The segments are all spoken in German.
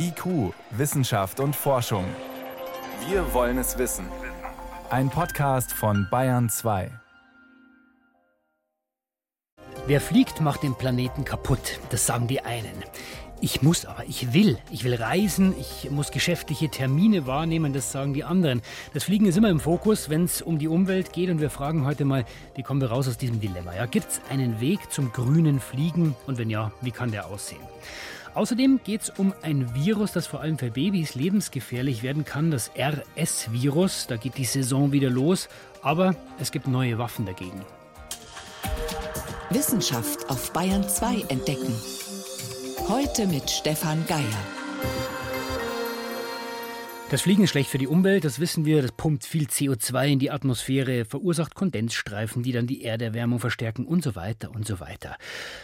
IQ, Wissenschaft und Forschung. Wir wollen es wissen. Ein Podcast von Bayern 2. Wer fliegt, macht den Planeten kaputt. Das sagen die einen. Ich muss aber, ich will. Ich will reisen, ich muss geschäftliche Termine wahrnehmen, das sagen die anderen. Das Fliegen ist immer im Fokus, wenn es um die Umwelt geht. Und wir fragen heute mal, wie kommen wir raus aus diesem Dilemma? Ja, Gibt es einen Weg zum grünen Fliegen? Und wenn ja, wie kann der aussehen? Außerdem geht es um ein Virus, das vor allem für Babys lebensgefährlich werden kann, das RS-Virus. Da geht die Saison wieder los, aber es gibt neue Waffen dagegen. Wissenschaft auf Bayern 2 entdecken. Heute mit Stefan Geier. Das Fliegen ist schlecht für die Umwelt, das wissen wir. Das pumpt viel CO2 in die Atmosphäre, verursacht Kondensstreifen, die dann die Erderwärmung verstärken und so weiter und so weiter.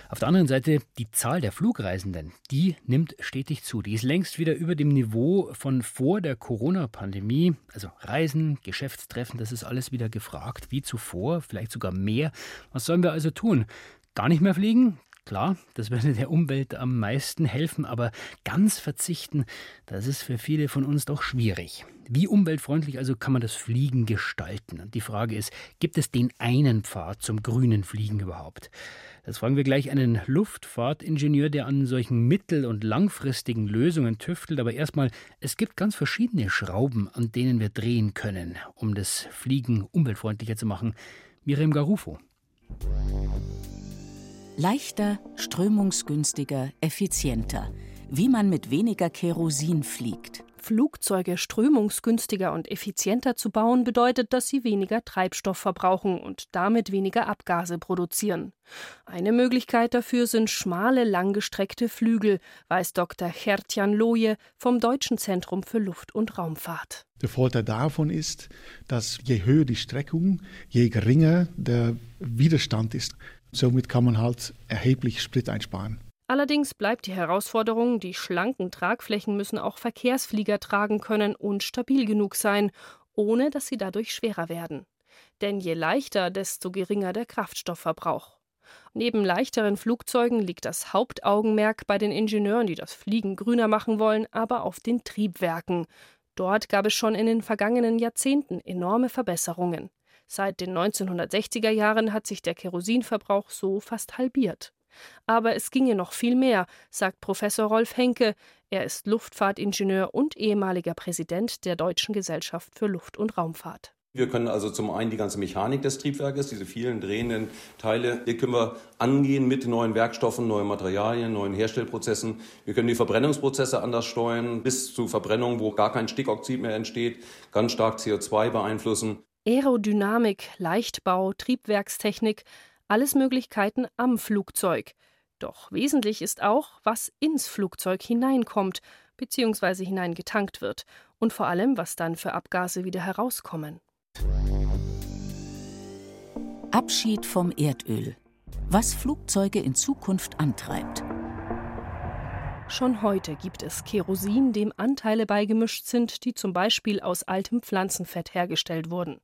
Auf der anderen Seite, die Zahl der Flugreisenden, die nimmt stetig zu. Die ist längst wieder über dem Niveau von vor der Corona-Pandemie. Also Reisen, Geschäftstreffen, das ist alles wieder gefragt, wie zuvor, vielleicht sogar mehr. Was sollen wir also tun? Gar nicht mehr fliegen? Klar, das würde der Umwelt am meisten helfen, aber ganz verzichten, das ist für viele von uns doch schwierig. Wie umweltfreundlich also kann man das Fliegen gestalten? Und die Frage ist, gibt es den einen Pfad zum grünen Fliegen überhaupt? Das fragen wir gleich einen Luftfahrtingenieur, der an solchen mittel- und langfristigen Lösungen tüftelt. Aber erstmal, es gibt ganz verschiedene Schrauben, an denen wir drehen können, um das Fliegen umweltfreundlicher zu machen. Miriam Garufo. Leichter, strömungsgünstiger, effizienter. Wie man mit weniger Kerosin fliegt. Flugzeuge strömungsgünstiger und effizienter zu bauen, bedeutet, dass sie weniger Treibstoff verbrauchen und damit weniger Abgase produzieren. Eine Möglichkeit dafür sind schmale, langgestreckte Flügel, weiß Dr. Gertjan Loje vom Deutschen Zentrum für Luft- und Raumfahrt. Der Vorteil davon ist, dass je höher die Streckung, je geringer der Widerstand ist. Somit kann man halt erheblich Sprit einsparen. Allerdings bleibt die Herausforderung, die schlanken Tragflächen müssen auch Verkehrsflieger tragen können und stabil genug sein, ohne dass sie dadurch schwerer werden. Denn je leichter, desto geringer der Kraftstoffverbrauch. Neben leichteren Flugzeugen liegt das Hauptaugenmerk bei den Ingenieuren, die das Fliegen grüner machen wollen, aber auf den Triebwerken. Dort gab es schon in den vergangenen Jahrzehnten enorme Verbesserungen. Seit den 1960er Jahren hat sich der Kerosinverbrauch so fast halbiert. Aber es ginge noch viel mehr, sagt Professor Rolf Henke. Er ist Luftfahrtingenieur und ehemaliger Präsident der Deutschen Gesellschaft für Luft- und Raumfahrt. Wir können also zum einen die ganze Mechanik des Triebwerkes, diese vielen drehenden Teile, die können wir angehen mit neuen Werkstoffen, neuen Materialien, neuen Herstellprozessen. Wir können die Verbrennungsprozesse anders steuern, bis zu Verbrennung, wo gar kein Stickoxid mehr entsteht, ganz stark CO2 beeinflussen. Aerodynamik, Leichtbau, Triebwerkstechnik, alles Möglichkeiten am Flugzeug. Doch wesentlich ist auch, was ins Flugzeug hineinkommt bzw. hineingetankt wird und vor allem, was dann für Abgase wieder herauskommen. Abschied vom Erdöl. Was Flugzeuge in Zukunft antreibt. Schon heute gibt es Kerosin, dem Anteile beigemischt sind, die zum Beispiel aus altem Pflanzenfett hergestellt wurden.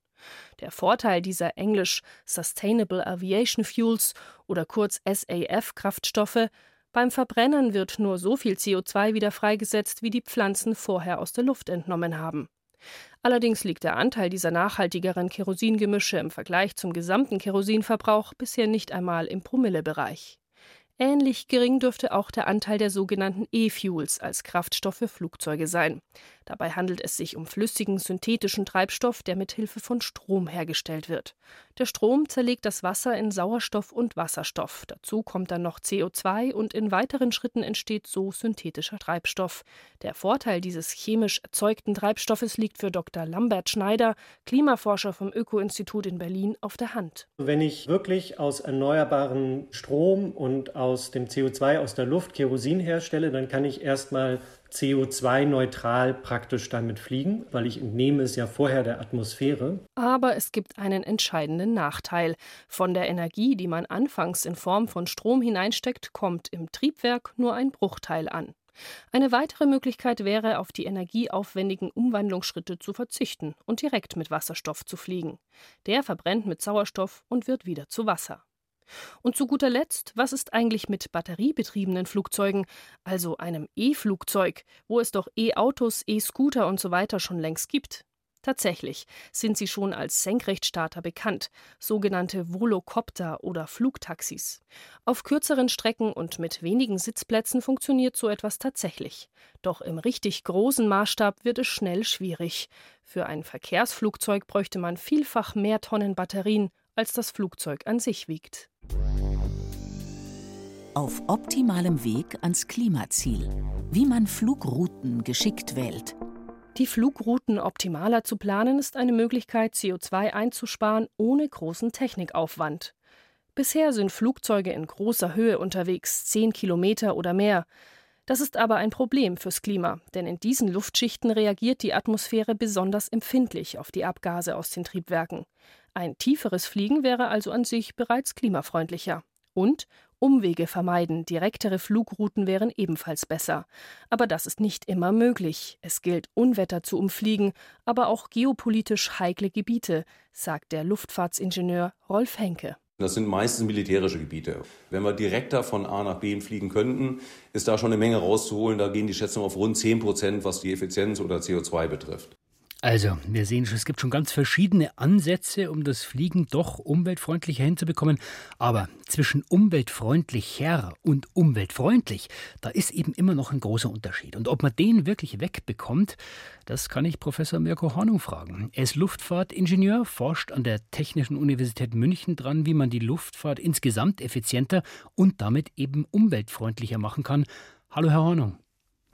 Der Vorteil dieser englisch Sustainable Aviation Fuels oder kurz SAF-Kraftstoffe beim Verbrennen wird nur so viel CO2 wieder freigesetzt, wie die Pflanzen vorher aus der Luft entnommen haben. Allerdings liegt der Anteil dieser nachhaltigeren Kerosingemische im Vergleich zum gesamten Kerosinverbrauch bisher nicht einmal im Promillebereich. Ähnlich gering dürfte auch der Anteil der sogenannten E-Fuels als Kraftstoff für Flugzeuge sein. Dabei handelt es sich um flüssigen synthetischen Treibstoff, der mit Hilfe von Strom hergestellt wird. Der Strom zerlegt das Wasser in Sauerstoff und Wasserstoff. Dazu kommt dann noch CO2 und in weiteren Schritten entsteht so synthetischer Treibstoff. Der Vorteil dieses chemisch erzeugten Treibstoffes liegt für Dr. Lambert Schneider, Klimaforscher vom Öko-Institut in Berlin, auf der Hand. Wenn ich wirklich aus erneuerbaren Strom und aus dem CO2 aus der Luft Kerosin herstelle, dann kann ich erstmal CO2-neutral praktisch damit fliegen, weil ich entnehme es ja vorher der Atmosphäre. Aber es gibt einen entscheidenden Nachteil. Von der Energie, die man anfangs in Form von Strom hineinsteckt, kommt im Triebwerk nur ein Bruchteil an. Eine weitere Möglichkeit wäre, auf die energieaufwendigen Umwandlungsschritte zu verzichten und direkt mit Wasserstoff zu fliegen. Der verbrennt mit Sauerstoff und wird wieder zu Wasser. Und zu guter Letzt, was ist eigentlich mit batteriebetriebenen Flugzeugen, also einem E-Flugzeug, wo es doch E-Autos, E-Scooter und so weiter schon längst gibt? Tatsächlich sind sie schon als Senkrechtstarter bekannt, sogenannte Volocopter oder Flugtaxis. Auf kürzeren Strecken und mit wenigen Sitzplätzen funktioniert so etwas tatsächlich. Doch im richtig großen Maßstab wird es schnell schwierig. Für ein Verkehrsflugzeug bräuchte man vielfach mehr Tonnen Batterien, als das Flugzeug an sich wiegt. Auf optimalem Weg ans Klimaziel. Wie man Flugrouten geschickt wählt. Die Flugrouten optimaler zu planen ist eine Möglichkeit, CO2 einzusparen ohne großen Technikaufwand. Bisher sind Flugzeuge in großer Höhe unterwegs, 10 Kilometer oder mehr. Das ist aber ein Problem fürs Klima, denn in diesen Luftschichten reagiert die Atmosphäre besonders empfindlich auf die Abgase aus den Triebwerken. Ein tieferes Fliegen wäre also an sich bereits klimafreundlicher. Und Umwege vermeiden, direktere Flugrouten wären ebenfalls besser. Aber das ist nicht immer möglich. Es gilt, Unwetter zu umfliegen, aber auch geopolitisch heikle Gebiete, sagt der Luftfahrtsingenieur Rolf Henke. Das sind meistens militärische Gebiete. Wenn wir direkter von A nach B fliegen könnten, ist da schon eine Menge rauszuholen. Da gehen die Schätzungen auf rund 10 Prozent, was die Effizienz oder CO2 betrifft. Also, wir sehen schon, es gibt schon ganz verschiedene Ansätze, um das Fliegen doch umweltfreundlicher hinzubekommen. Aber zwischen umweltfreundlicher und umweltfreundlich, da ist eben immer noch ein großer Unterschied. Und ob man den wirklich wegbekommt, das kann ich Professor Mirko Hornung fragen. Er ist Luftfahrtingenieur, forscht an der Technischen Universität München dran, wie man die Luftfahrt insgesamt effizienter und damit eben umweltfreundlicher machen kann. Hallo, Herr Hornung.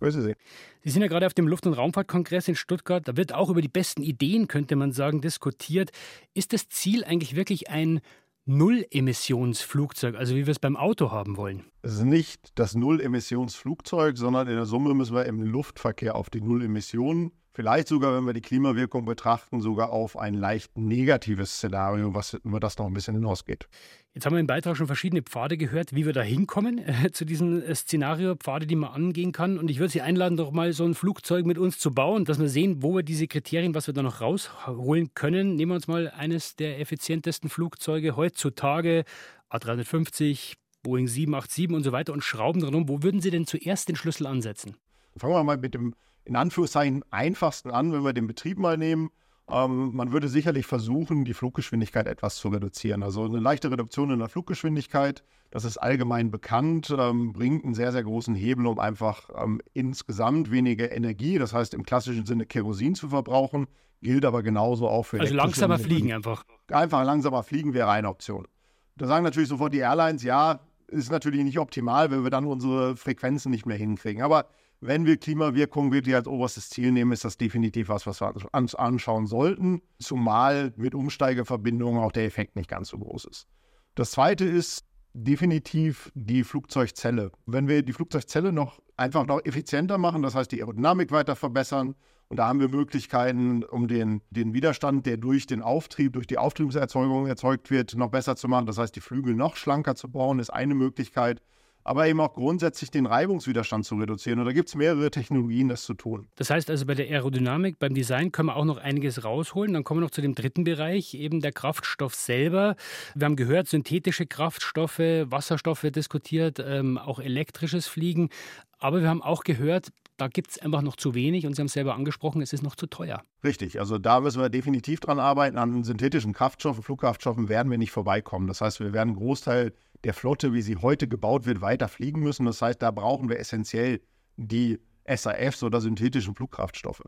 Grüße Sie. Sie sind ja gerade auf dem Luft- und Raumfahrtkongress in Stuttgart. Da wird auch über die besten Ideen, könnte man sagen, diskutiert. Ist das Ziel eigentlich wirklich ein Null-Emissionsflugzeug, also wie wir es beim Auto haben wollen? Es ist nicht das Null-Emissionsflugzeug, sondern in der Summe müssen wir im Luftverkehr auf die Null-Emissionen Vielleicht sogar, wenn wir die Klimawirkung betrachten, sogar auf ein leicht negatives Szenario, was über das noch ein bisschen hinausgeht. Jetzt haben wir im Beitrag schon verschiedene Pfade gehört, wie wir da hinkommen äh, zu diesem äh, Szenario, Pfade, die man angehen kann. Und ich würde Sie einladen, doch mal so ein Flugzeug mit uns zu bauen, dass wir sehen, wo wir diese Kriterien, was wir da noch rausholen können. Nehmen wir uns mal eines der effizientesten Flugzeuge heutzutage, A350, Boeing 787 und so weiter und schrauben dran um. Wo würden Sie denn zuerst den Schlüssel ansetzen? Fangen wir mal mit dem in Anführungszeichen einfachsten an, wenn wir den Betrieb mal nehmen. Ähm, man würde sicherlich versuchen, die Fluggeschwindigkeit etwas zu reduzieren. Also eine leichte Reduktion in der Fluggeschwindigkeit, das ist allgemein bekannt, ähm, bringt einen sehr, sehr großen Hebel, um einfach ähm, insgesamt weniger Energie, das heißt im klassischen Sinne Kerosin zu verbrauchen, gilt aber genauso auch für Also langsamer fliegen einfach. Einfach langsamer fliegen wäre eine Option. Da sagen natürlich sofort die Airlines, ja, ist natürlich nicht optimal, wenn wir dann unsere Frequenzen nicht mehr hinkriegen. Aber wenn wir Klimawirkung wirklich als oberstes Ziel nehmen, ist das definitiv was, was wir uns anschauen sollten, zumal mit Umsteigeverbindungen auch der Effekt nicht ganz so groß ist. Das zweite ist definitiv die Flugzeugzelle. Wenn wir die Flugzeugzelle noch einfach noch effizienter machen, das heißt die Aerodynamik weiter verbessern, und da haben wir Möglichkeiten, um den, den Widerstand, der durch den Auftrieb, durch die Auftriebserzeugung erzeugt wird, noch besser zu machen. Das heißt, die Flügel noch schlanker zu bauen, ist eine Möglichkeit aber eben auch grundsätzlich den Reibungswiderstand zu reduzieren. Und da gibt es mehrere Technologien, das zu tun. Das heißt also, bei der Aerodynamik, beim Design können wir auch noch einiges rausholen. Dann kommen wir noch zu dem dritten Bereich, eben der Kraftstoff selber. Wir haben gehört, synthetische Kraftstoffe, Wasserstoffe diskutiert, ähm, auch elektrisches Fliegen. Aber wir haben auch gehört, da gibt es einfach noch zu wenig und Sie haben es selber angesprochen, es ist noch zu teuer. Richtig, also da müssen wir definitiv dran arbeiten. An synthetischen Kraftstoffen, Flugkraftstoffen werden wir nicht vorbeikommen. Das heißt, wir werden einen Großteil der Flotte, wie sie heute gebaut wird, weiter fliegen müssen. Das heißt, da brauchen wir essentiell die SAFs oder synthetischen Flugkraftstoffe.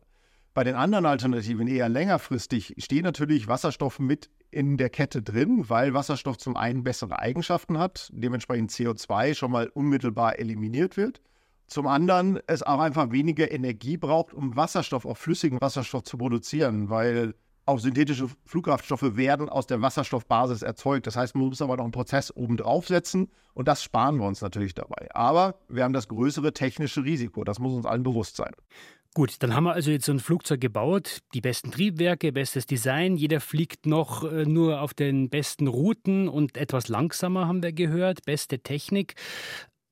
Bei den anderen Alternativen eher längerfristig steht natürlich Wasserstoff mit in der Kette drin, weil Wasserstoff zum einen bessere Eigenschaften hat, dementsprechend CO2 schon mal unmittelbar eliminiert wird. Zum anderen es auch einfach weniger Energie braucht, um Wasserstoff, auch flüssigen Wasserstoff zu produzieren, weil auch synthetische Flugkraftstoffe werden aus der Wasserstoffbasis erzeugt. Das heißt, man muss aber noch einen Prozess oben draufsetzen und das sparen wir uns natürlich dabei. Aber wir haben das größere technische Risiko. Das muss uns allen bewusst sein. Gut, dann haben wir also jetzt so ein Flugzeug gebaut, die besten Triebwerke, bestes Design, jeder fliegt noch äh, nur auf den besten Routen und etwas langsamer haben wir gehört, beste Technik.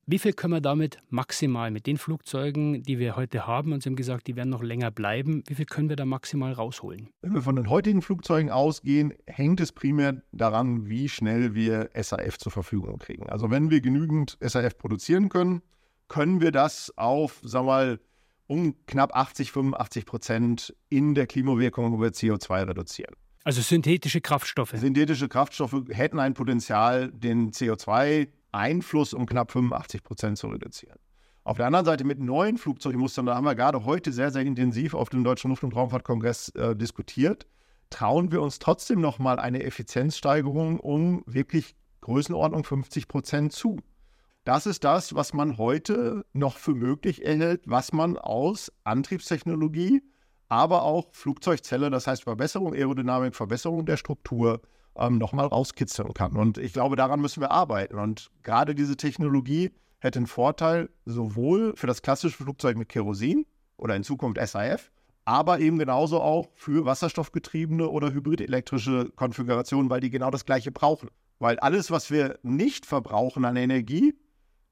Wie viel können wir damit maximal mit den Flugzeugen, die wir heute haben, und Sie haben gesagt, die werden noch länger bleiben, wie viel können wir da maximal rausholen? Wenn wir von den heutigen Flugzeugen ausgehen, hängt es primär daran, wie schnell wir SAF zur Verfügung kriegen. Also wenn wir genügend SAF produzieren können, können wir das auf, sagen wir mal, um knapp 80, 85 Prozent in der Klimawirkung über CO2 reduzieren. Also synthetische Kraftstoffe. Synthetische Kraftstoffe hätten ein Potenzial, den CO2 Einfluss um knapp 85 Prozent zu reduzieren. Auf der anderen Seite mit neuen Flugzeugmustern, da haben wir gerade heute sehr, sehr intensiv auf dem Deutschen Luft- und Raumfahrtkongress äh, diskutiert, trauen wir uns trotzdem nochmal eine Effizienzsteigerung um wirklich Größenordnung 50 Prozent zu. Das ist das, was man heute noch für möglich erhält, was man aus Antriebstechnologie, aber auch Flugzeugzelle, das heißt Verbesserung Aerodynamik, Verbesserung der Struktur, ähm, nochmal rauskitzeln kann. Und ich glaube, daran müssen wir arbeiten. Und gerade diese Technologie hätte einen Vorteil sowohl für das klassische Flugzeug mit Kerosin oder in Zukunft SAF, aber eben genauso auch für wasserstoffgetriebene oder hybridelektrische Konfigurationen, weil die genau das Gleiche brauchen. Weil alles, was wir nicht verbrauchen an Energie,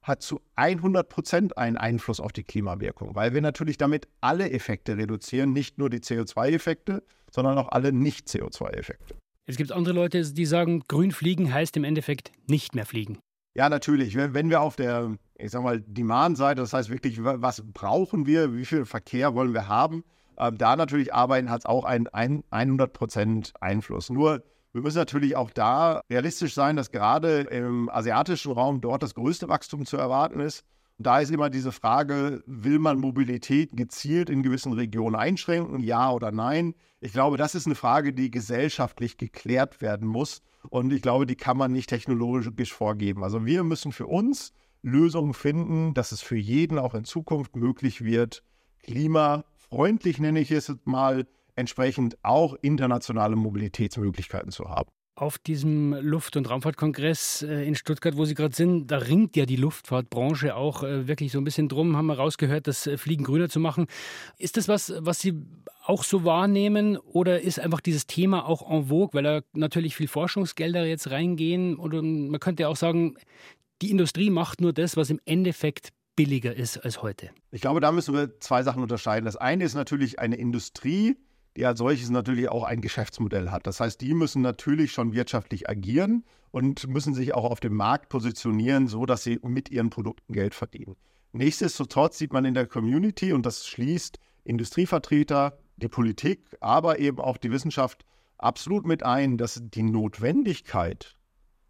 hat zu 100 Prozent einen Einfluss auf die Klimawirkung, weil wir natürlich damit alle Effekte reduzieren, nicht nur die CO2-Effekte, sondern auch alle Nicht-CO2-Effekte. Es gibt andere Leute, die sagen, grün fliegen heißt im Endeffekt nicht mehr fliegen. Ja, natürlich. Wenn wir auf der, ich sag mal, Demand-Seite, das heißt wirklich, was brauchen wir, wie viel Verkehr wollen wir haben, äh, da natürlich arbeiten, hat es auch einen 100% Einfluss. Nur, wir müssen natürlich auch da realistisch sein, dass gerade im asiatischen Raum dort das größte Wachstum zu erwarten ist. Und da ist immer diese Frage, will man Mobilität gezielt in gewissen Regionen einschränken, ja oder nein? Ich glaube, das ist eine Frage, die gesellschaftlich geklärt werden muss. Und ich glaube, die kann man nicht technologisch vorgeben. Also wir müssen für uns Lösungen finden, dass es für jeden auch in Zukunft möglich wird, klimafreundlich nenne ich es mal, entsprechend auch internationale Mobilitätsmöglichkeiten zu haben auf diesem Luft- und Raumfahrtkongress äh, in Stuttgart, wo Sie gerade sind, da ringt ja die Luftfahrtbranche auch äh, wirklich so ein bisschen drum, haben wir rausgehört, das äh, Fliegen grüner zu machen. Ist das was, was Sie auch so wahrnehmen oder ist einfach dieses Thema auch en vogue, weil da natürlich viel Forschungsgelder jetzt reingehen? Oder man könnte auch sagen, die Industrie macht nur das, was im Endeffekt billiger ist als heute. Ich glaube, da müssen wir zwei Sachen unterscheiden. Das eine ist natürlich eine Industrie, die als solches natürlich auch ein Geschäftsmodell hat. Das heißt, die müssen natürlich schon wirtschaftlich agieren und müssen sich auch auf dem Markt positionieren, so dass sie mit ihren Produkten Geld verdienen. Nichtsdestotrotz sieht man in der Community, und das schließt Industrievertreter, die Politik, aber eben auch die Wissenschaft absolut mit ein, dass die Notwendigkeit,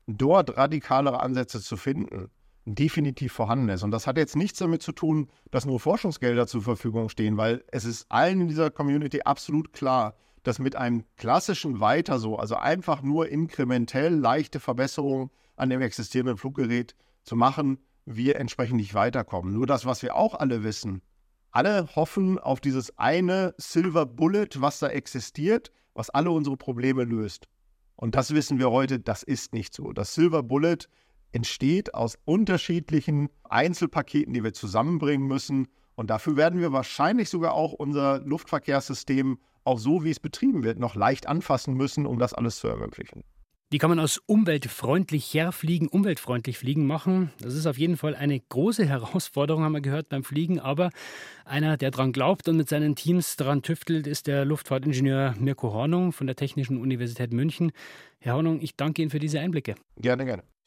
dort radikalere Ansätze zu finden, definitiv vorhanden ist. Und das hat jetzt nichts damit zu tun, dass nur Forschungsgelder zur Verfügung stehen, weil es ist allen in dieser Community absolut klar, dass mit einem klassischen Weiter so, also einfach nur inkrementell leichte Verbesserungen an dem existierenden Fluggerät zu machen, wir entsprechend nicht weiterkommen. Nur das, was wir auch alle wissen, alle hoffen auf dieses eine Silver Bullet, was da existiert, was alle unsere Probleme löst. Und das wissen wir heute, das ist nicht so. Das Silver Bullet entsteht aus unterschiedlichen Einzelpaketen, die wir zusammenbringen müssen. Und dafür werden wir wahrscheinlich sogar auch unser Luftverkehrssystem, auch so wie es betrieben wird, noch leicht anfassen müssen, um das alles zu ermöglichen. Wie kann man aus umweltfreundlicher Fliegen umweltfreundlich Fliegen machen? Das ist auf jeden Fall eine große Herausforderung, haben wir gehört beim Fliegen. Aber einer, der daran glaubt und mit seinen Teams daran tüftelt, ist der Luftfahrtingenieur Mirko Hornung von der Technischen Universität München. Herr Hornung, ich danke Ihnen für diese Einblicke. Gerne, gerne.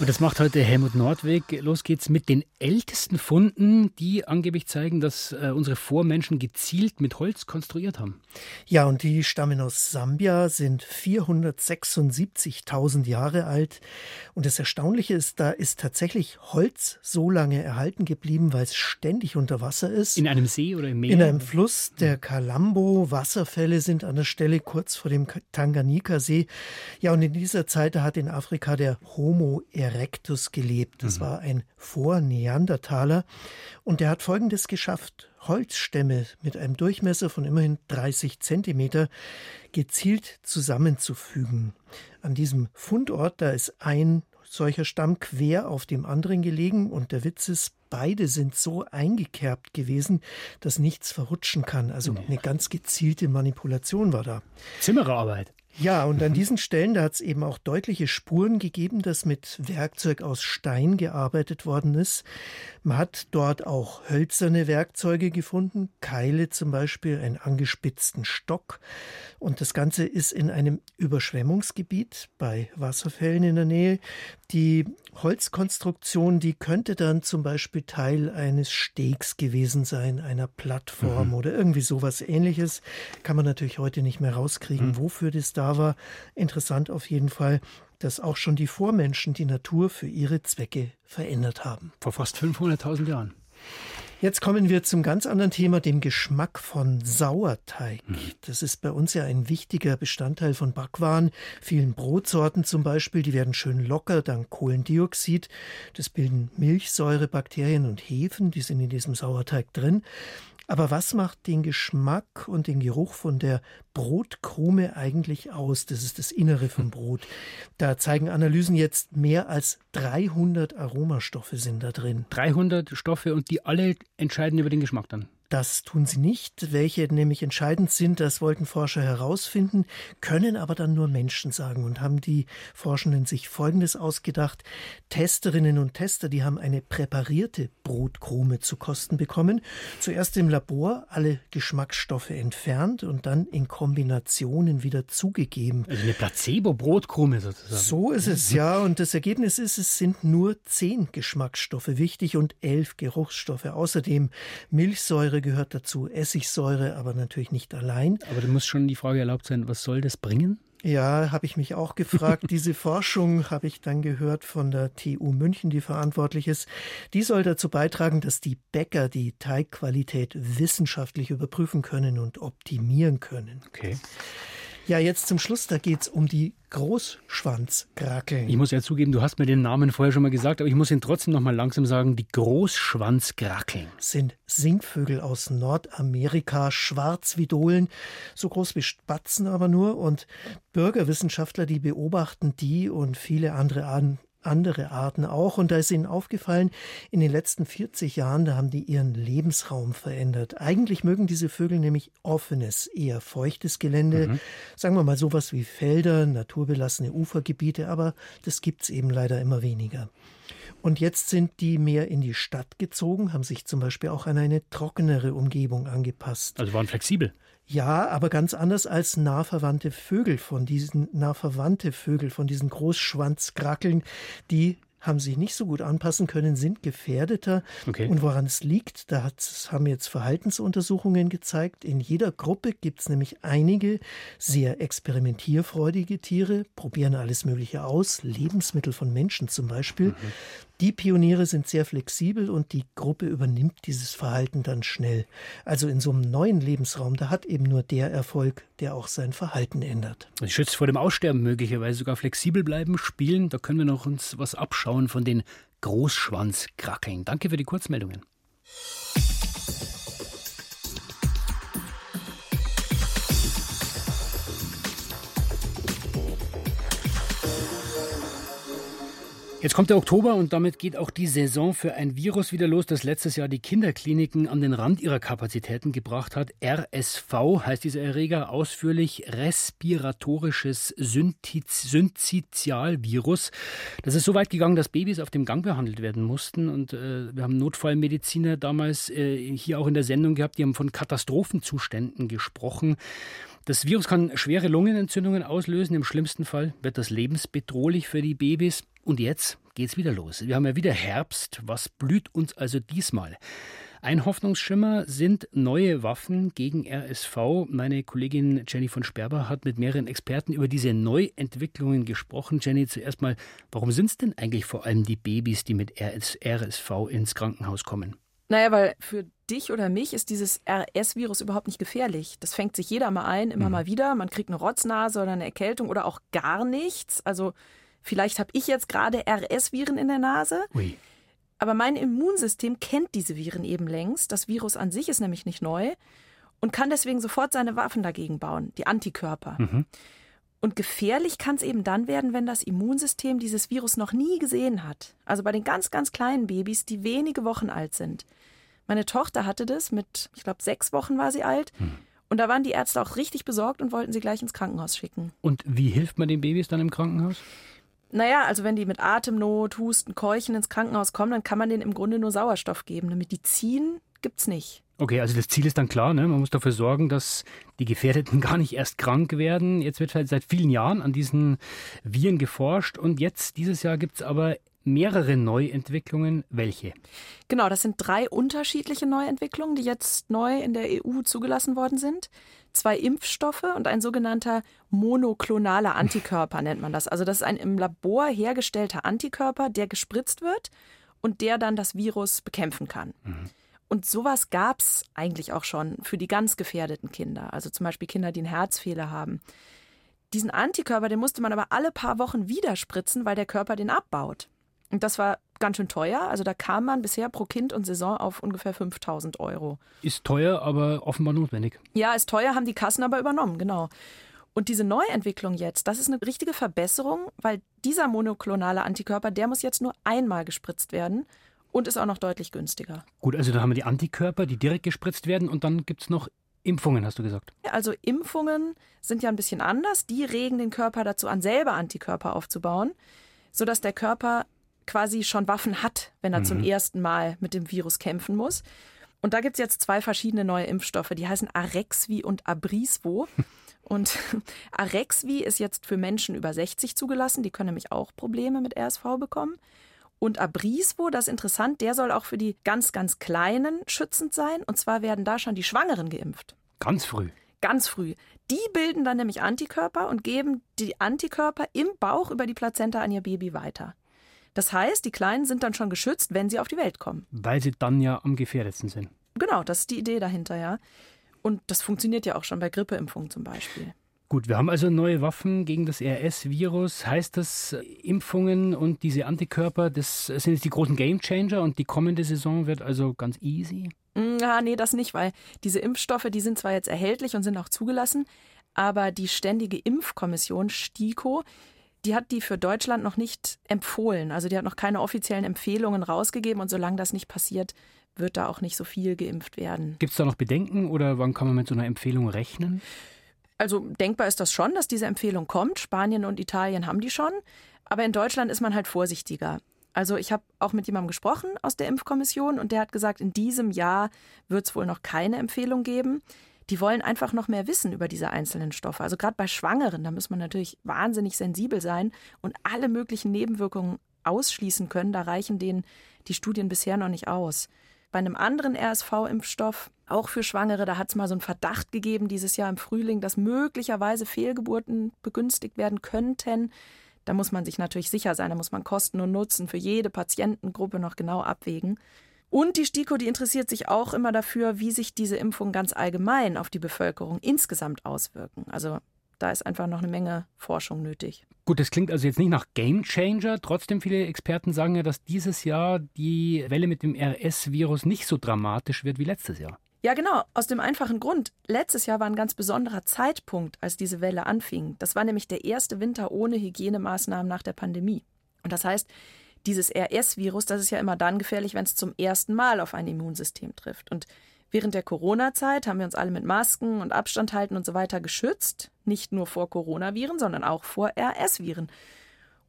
Und das macht heute Helmut Nordweg. Los geht's mit den ältesten Funden, die angeblich zeigen, dass äh, unsere Vormenschen gezielt mit Holz konstruiert haben. Ja, und die stammen aus Sambia, sind 476.000 Jahre alt. Und das Erstaunliche ist, da ist tatsächlich Holz so lange erhalten geblieben, weil es ständig unter Wasser ist. In einem See oder im Meer? In einem Fluss. Der Kalambo. Wasserfälle sind an der Stelle kurz vor dem Tanganika-See. Ja, und in dieser Zeit hat in Afrika der Homo erectus erectus gelebt. Das mhm. war ein Vorneandertaler. Und der hat Folgendes geschafft. Holzstämme mit einem Durchmesser von immerhin 30 Zentimeter gezielt zusammenzufügen. An diesem Fundort, da ist ein solcher Stamm quer auf dem anderen gelegen und der Witz ist, beide sind so eingekerbt gewesen, dass nichts verrutschen kann. Also eine ganz gezielte Manipulation war da. Zimmererarbeit. Ja, und an diesen Stellen, da hat es eben auch deutliche Spuren gegeben, dass mit Werkzeug aus Stein gearbeitet worden ist. Man hat dort auch hölzerne Werkzeuge gefunden, Keile zum Beispiel, einen angespitzten Stock. Und das Ganze ist in einem Überschwemmungsgebiet bei Wasserfällen in der Nähe. Die Holzkonstruktion, die könnte dann zum Beispiel Teil eines Stegs gewesen sein, einer Plattform mhm. oder irgendwie sowas ähnliches. Kann man natürlich heute nicht mehr rauskriegen, mhm. wofür das da war. Interessant auf jeden Fall, dass auch schon die Vormenschen die Natur für ihre Zwecke verändert haben. Vor fast 500.000 Jahren. Jetzt kommen wir zum ganz anderen Thema, dem Geschmack von Sauerteig. Mhm. Das ist bei uns ja ein wichtiger Bestandteil von Backwaren. Vielen Brotsorten zum Beispiel, die werden schön locker dank Kohlendioxid. Das bilden Milchsäure, Bakterien und Hefen, die sind in diesem Sauerteig drin. Aber was macht den Geschmack und den Geruch von der Brotkrume eigentlich aus? Das ist das Innere vom Brot. Da zeigen Analysen jetzt mehr als 300 Aromastoffe sind da drin. 300 Stoffe und die alle entscheiden über den Geschmack dann. Das tun sie nicht. Welche nämlich entscheidend sind, das wollten Forscher herausfinden, können aber dann nur Menschen sagen und haben die Forschenden sich Folgendes ausgedacht. Testerinnen und Tester, die haben eine präparierte Brotkrume zu Kosten bekommen. Zuerst im Labor alle Geschmacksstoffe entfernt und dann in Kombinationen wieder zugegeben. Also eine Placebo-Brotkrume sozusagen. So ist es, ja. Und das Ergebnis ist, es sind nur zehn Geschmacksstoffe wichtig und elf Geruchsstoffe. Außerdem Milchsäure, gehört dazu, Essigsäure, aber natürlich nicht allein. Aber da muss schon die Frage erlaubt sein, was soll das bringen? Ja, habe ich mich auch gefragt. Diese Forschung habe ich dann gehört von der TU München, die verantwortlich ist. Die soll dazu beitragen, dass die Bäcker die Teigqualität wissenschaftlich überprüfen können und optimieren können. Okay. Ja, jetzt zum Schluss, da geht es um die Großschwanzkrackeln. Ich muss ja zugeben, du hast mir den Namen vorher schon mal gesagt, aber ich muss ihn trotzdem noch mal langsam sagen. Die Großschwanzkrackeln. Sind Singvögel aus Nordamerika, schwarz wie Dohlen, so groß wie Spatzen aber nur. Und Bürgerwissenschaftler, die beobachten die und viele andere Arten andere Arten auch. Und da ist ihnen aufgefallen, in den letzten 40 Jahren, da haben die ihren Lebensraum verändert. Eigentlich mögen diese Vögel nämlich offenes, eher feuchtes Gelände. Mhm. Sagen wir mal sowas wie Felder, naturbelassene Ufergebiete, aber das gibt's eben leider immer weniger. Und jetzt sind die mehr in die Stadt gezogen, haben sich zum Beispiel auch an eine trockenere Umgebung angepasst. Also waren flexibel. Ja, aber ganz anders als nahverwandte Vögel von diesen nahverwandte Vögel von diesen Großschwanzkrackeln, die haben sich nicht so gut anpassen können, sind gefährdeter. Okay. Und woran es liegt, da haben jetzt Verhaltensuntersuchungen gezeigt. In jeder Gruppe gibt es nämlich einige sehr experimentierfreudige Tiere, probieren alles Mögliche aus, Lebensmittel von Menschen zum Beispiel. Mhm. Die Pioniere sind sehr flexibel und die Gruppe übernimmt dieses Verhalten dann schnell. Also in so einem neuen Lebensraum, da hat eben nur der Erfolg, der auch sein Verhalten ändert. Das schützt vor dem Aussterben möglicherweise sogar flexibel bleiben, spielen. Da können wir noch uns was abschauen von den Großschwanzkrackeln. Danke für die Kurzmeldungen. Jetzt kommt der Oktober und damit geht auch die Saison für ein Virus wieder los, das letztes Jahr die Kinderkliniken an den Rand ihrer Kapazitäten gebracht hat. RSV heißt dieser Erreger ausführlich respiratorisches Syncytialvirus. Das ist so weit gegangen, dass Babys auf dem Gang behandelt werden mussten. Und äh, wir haben Notfallmediziner damals äh, hier auch in der Sendung gehabt, die haben von Katastrophenzuständen gesprochen. Das Virus kann schwere Lungenentzündungen auslösen. Im schlimmsten Fall wird das lebensbedrohlich für die Babys. Und jetzt geht's wieder los. Wir haben ja wieder Herbst. Was blüht uns also diesmal? Ein Hoffnungsschimmer sind neue Waffen gegen RSV. Meine Kollegin Jenny von Sperber hat mit mehreren Experten über diese Neuentwicklungen gesprochen. Jenny, zuerst mal, warum sind es denn eigentlich vor allem die Babys, die mit RSV ins Krankenhaus kommen? Naja, weil für dich oder mich ist dieses RS-Virus überhaupt nicht gefährlich. Das fängt sich jeder mal ein, immer mhm. mal wieder. Man kriegt eine Rotznase oder eine Erkältung oder auch gar nichts. Also vielleicht habe ich jetzt gerade RS-Viren in der Nase. Ui. Aber mein Immunsystem kennt diese Viren eben längst. Das Virus an sich ist nämlich nicht neu und kann deswegen sofort seine Waffen dagegen bauen, die Antikörper. Mhm. Und gefährlich kann es eben dann werden, wenn das Immunsystem dieses Virus noch nie gesehen hat. Also bei den ganz, ganz kleinen Babys, die wenige Wochen alt sind. Meine Tochter hatte das mit, ich glaube, sechs Wochen war sie alt. Hm. Und da waren die Ärzte auch richtig besorgt und wollten sie gleich ins Krankenhaus schicken. Und wie hilft man den Babys dann im Krankenhaus? Naja, also wenn die mit Atemnot, Husten, Keuchen ins Krankenhaus kommen, dann kann man denen im Grunde nur Sauerstoff geben. Eine Medizin gibt's nicht. Okay, also das Ziel ist dann klar, ne? man muss dafür sorgen, dass die Gefährdeten gar nicht erst krank werden. Jetzt wird halt seit vielen Jahren an diesen Viren geforscht und jetzt, dieses Jahr, gibt es aber mehrere Neuentwicklungen. Welche? Genau, das sind drei unterschiedliche Neuentwicklungen, die jetzt neu in der EU zugelassen worden sind. Zwei Impfstoffe und ein sogenannter monoklonaler Antikörper nennt man das. Also das ist ein im Labor hergestellter Antikörper, der gespritzt wird und der dann das Virus bekämpfen kann. Mhm. Und sowas gab es eigentlich auch schon für die ganz gefährdeten Kinder, also zum Beispiel Kinder, die einen Herzfehler haben. Diesen Antikörper, den musste man aber alle paar Wochen wieder spritzen, weil der Körper den abbaut. Und das war ganz schön teuer. Also da kam man bisher pro Kind und Saison auf ungefähr 5000 Euro. Ist teuer, aber offenbar notwendig. Ja, ist teuer, haben die Kassen aber übernommen, genau. Und diese Neuentwicklung jetzt, das ist eine richtige Verbesserung, weil dieser monoklonale Antikörper, der muss jetzt nur einmal gespritzt werden und ist auch noch deutlich günstiger. Gut, also da haben wir die Antikörper, die direkt gespritzt werden und dann gibt es noch Impfungen, hast du gesagt. Also Impfungen sind ja ein bisschen anders. Die regen den Körper dazu an, selber Antikörper aufzubauen, sodass der Körper quasi schon Waffen hat, wenn er mhm. zum ersten Mal mit dem Virus kämpfen muss. Und da gibt es jetzt zwei verschiedene neue Impfstoffe, die heißen Arexvi und Abrisvo. Und Arexvi ist jetzt für Menschen über 60 zugelassen, die können nämlich auch Probleme mit RSV bekommen. Und Abrisvo, das ist interessant, der soll auch für die ganz, ganz Kleinen schützend sein. Und zwar werden da schon die Schwangeren geimpft. Ganz früh. Ganz früh. Die bilden dann nämlich Antikörper und geben die Antikörper im Bauch über die Plazenta an ihr Baby weiter. Das heißt, die Kleinen sind dann schon geschützt, wenn sie auf die Welt kommen. Weil sie dann ja am gefährdetsten sind. Genau, das ist die Idee dahinter, ja. Und das funktioniert ja auch schon bei Grippeimpfungen zum Beispiel. Gut, wir haben also neue Waffen gegen das RS-Virus. Heißt das, Impfungen und diese Antikörper, das sind jetzt die großen Gamechanger und die kommende Saison wird also ganz easy? Ja, nee, das nicht, weil diese Impfstoffe, die sind zwar jetzt erhältlich und sind auch zugelassen, aber die Ständige Impfkommission STIKO, die hat die für Deutschland noch nicht empfohlen. Also die hat noch keine offiziellen Empfehlungen rausgegeben und solange das nicht passiert, wird da auch nicht so viel geimpft werden. Gibt es da noch Bedenken oder wann kann man mit so einer Empfehlung rechnen? Also denkbar ist das schon, dass diese Empfehlung kommt. Spanien und Italien haben die schon. Aber in Deutschland ist man halt vorsichtiger. Also ich habe auch mit jemandem gesprochen aus der Impfkommission und der hat gesagt, in diesem Jahr wird es wohl noch keine Empfehlung geben die wollen einfach noch mehr wissen über diese einzelnen Stoffe. Also gerade bei Schwangeren, da muss man natürlich wahnsinnig sensibel sein und alle möglichen Nebenwirkungen ausschließen können. Da reichen denen die Studien bisher noch nicht aus. Bei einem anderen RSV-Impfstoff, auch für Schwangere, da hat es mal so einen Verdacht gegeben dieses Jahr im Frühling, dass möglicherweise Fehlgeburten begünstigt werden könnten. Da muss man sich natürlich sicher sein, da muss man Kosten und Nutzen für jede Patientengruppe noch genau abwägen. Und die STIKO, die interessiert sich auch immer dafür, wie sich diese Impfungen ganz allgemein auf die Bevölkerung insgesamt auswirken. Also da ist einfach noch eine Menge Forschung nötig. Gut, das klingt also jetzt nicht nach Game Changer. Trotzdem, viele Experten sagen ja, dass dieses Jahr die Welle mit dem RS-Virus nicht so dramatisch wird wie letztes Jahr. Ja, genau. Aus dem einfachen Grund. Letztes Jahr war ein ganz besonderer Zeitpunkt, als diese Welle anfing. Das war nämlich der erste Winter ohne Hygienemaßnahmen nach der Pandemie. Und das heißt, dieses RS-Virus, das ist ja immer dann gefährlich, wenn es zum ersten Mal auf ein Immunsystem trifft. Und während der Corona-Zeit haben wir uns alle mit Masken und Abstand halten und so weiter geschützt. Nicht nur vor Coronaviren, sondern auch vor RS-Viren.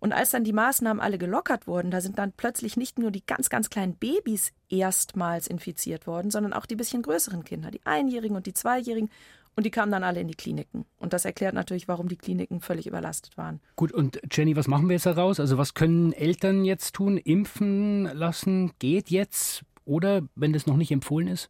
Und als dann die Maßnahmen alle gelockert wurden, da sind dann plötzlich nicht nur die ganz, ganz kleinen Babys erstmals infiziert worden, sondern auch die bisschen größeren Kinder, die Einjährigen und die Zweijährigen und die kamen dann alle in die Kliniken. Und das erklärt natürlich, warum die Kliniken völlig überlastet waren. Gut, und Jenny, was machen wir jetzt daraus? Also was können Eltern jetzt tun? Impfen lassen geht jetzt oder wenn das noch nicht empfohlen ist?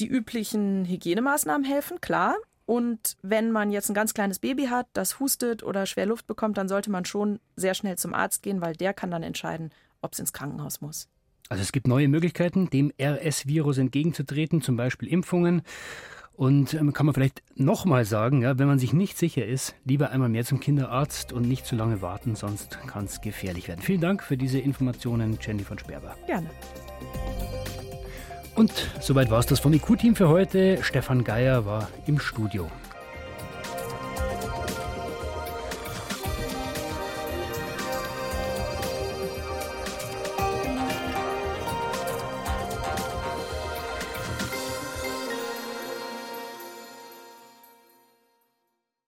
Die üblichen Hygienemaßnahmen helfen, klar. Und wenn man jetzt ein ganz kleines Baby hat, das hustet oder schwer Luft bekommt, dann sollte man schon sehr schnell zum Arzt gehen, weil der kann dann entscheiden, ob es ins Krankenhaus muss. Also es gibt neue Möglichkeiten, dem RS-Virus entgegenzutreten, zum Beispiel Impfungen. Und ähm, kann man vielleicht nochmal sagen, ja, wenn man sich nicht sicher ist, lieber einmal mehr zum Kinderarzt und nicht zu lange warten, sonst kann es gefährlich werden. Vielen Dank für diese Informationen, Jenny von Sperber. Gerne. Und soweit war es das vom IQ-Team für heute. Stefan Geier war im Studio.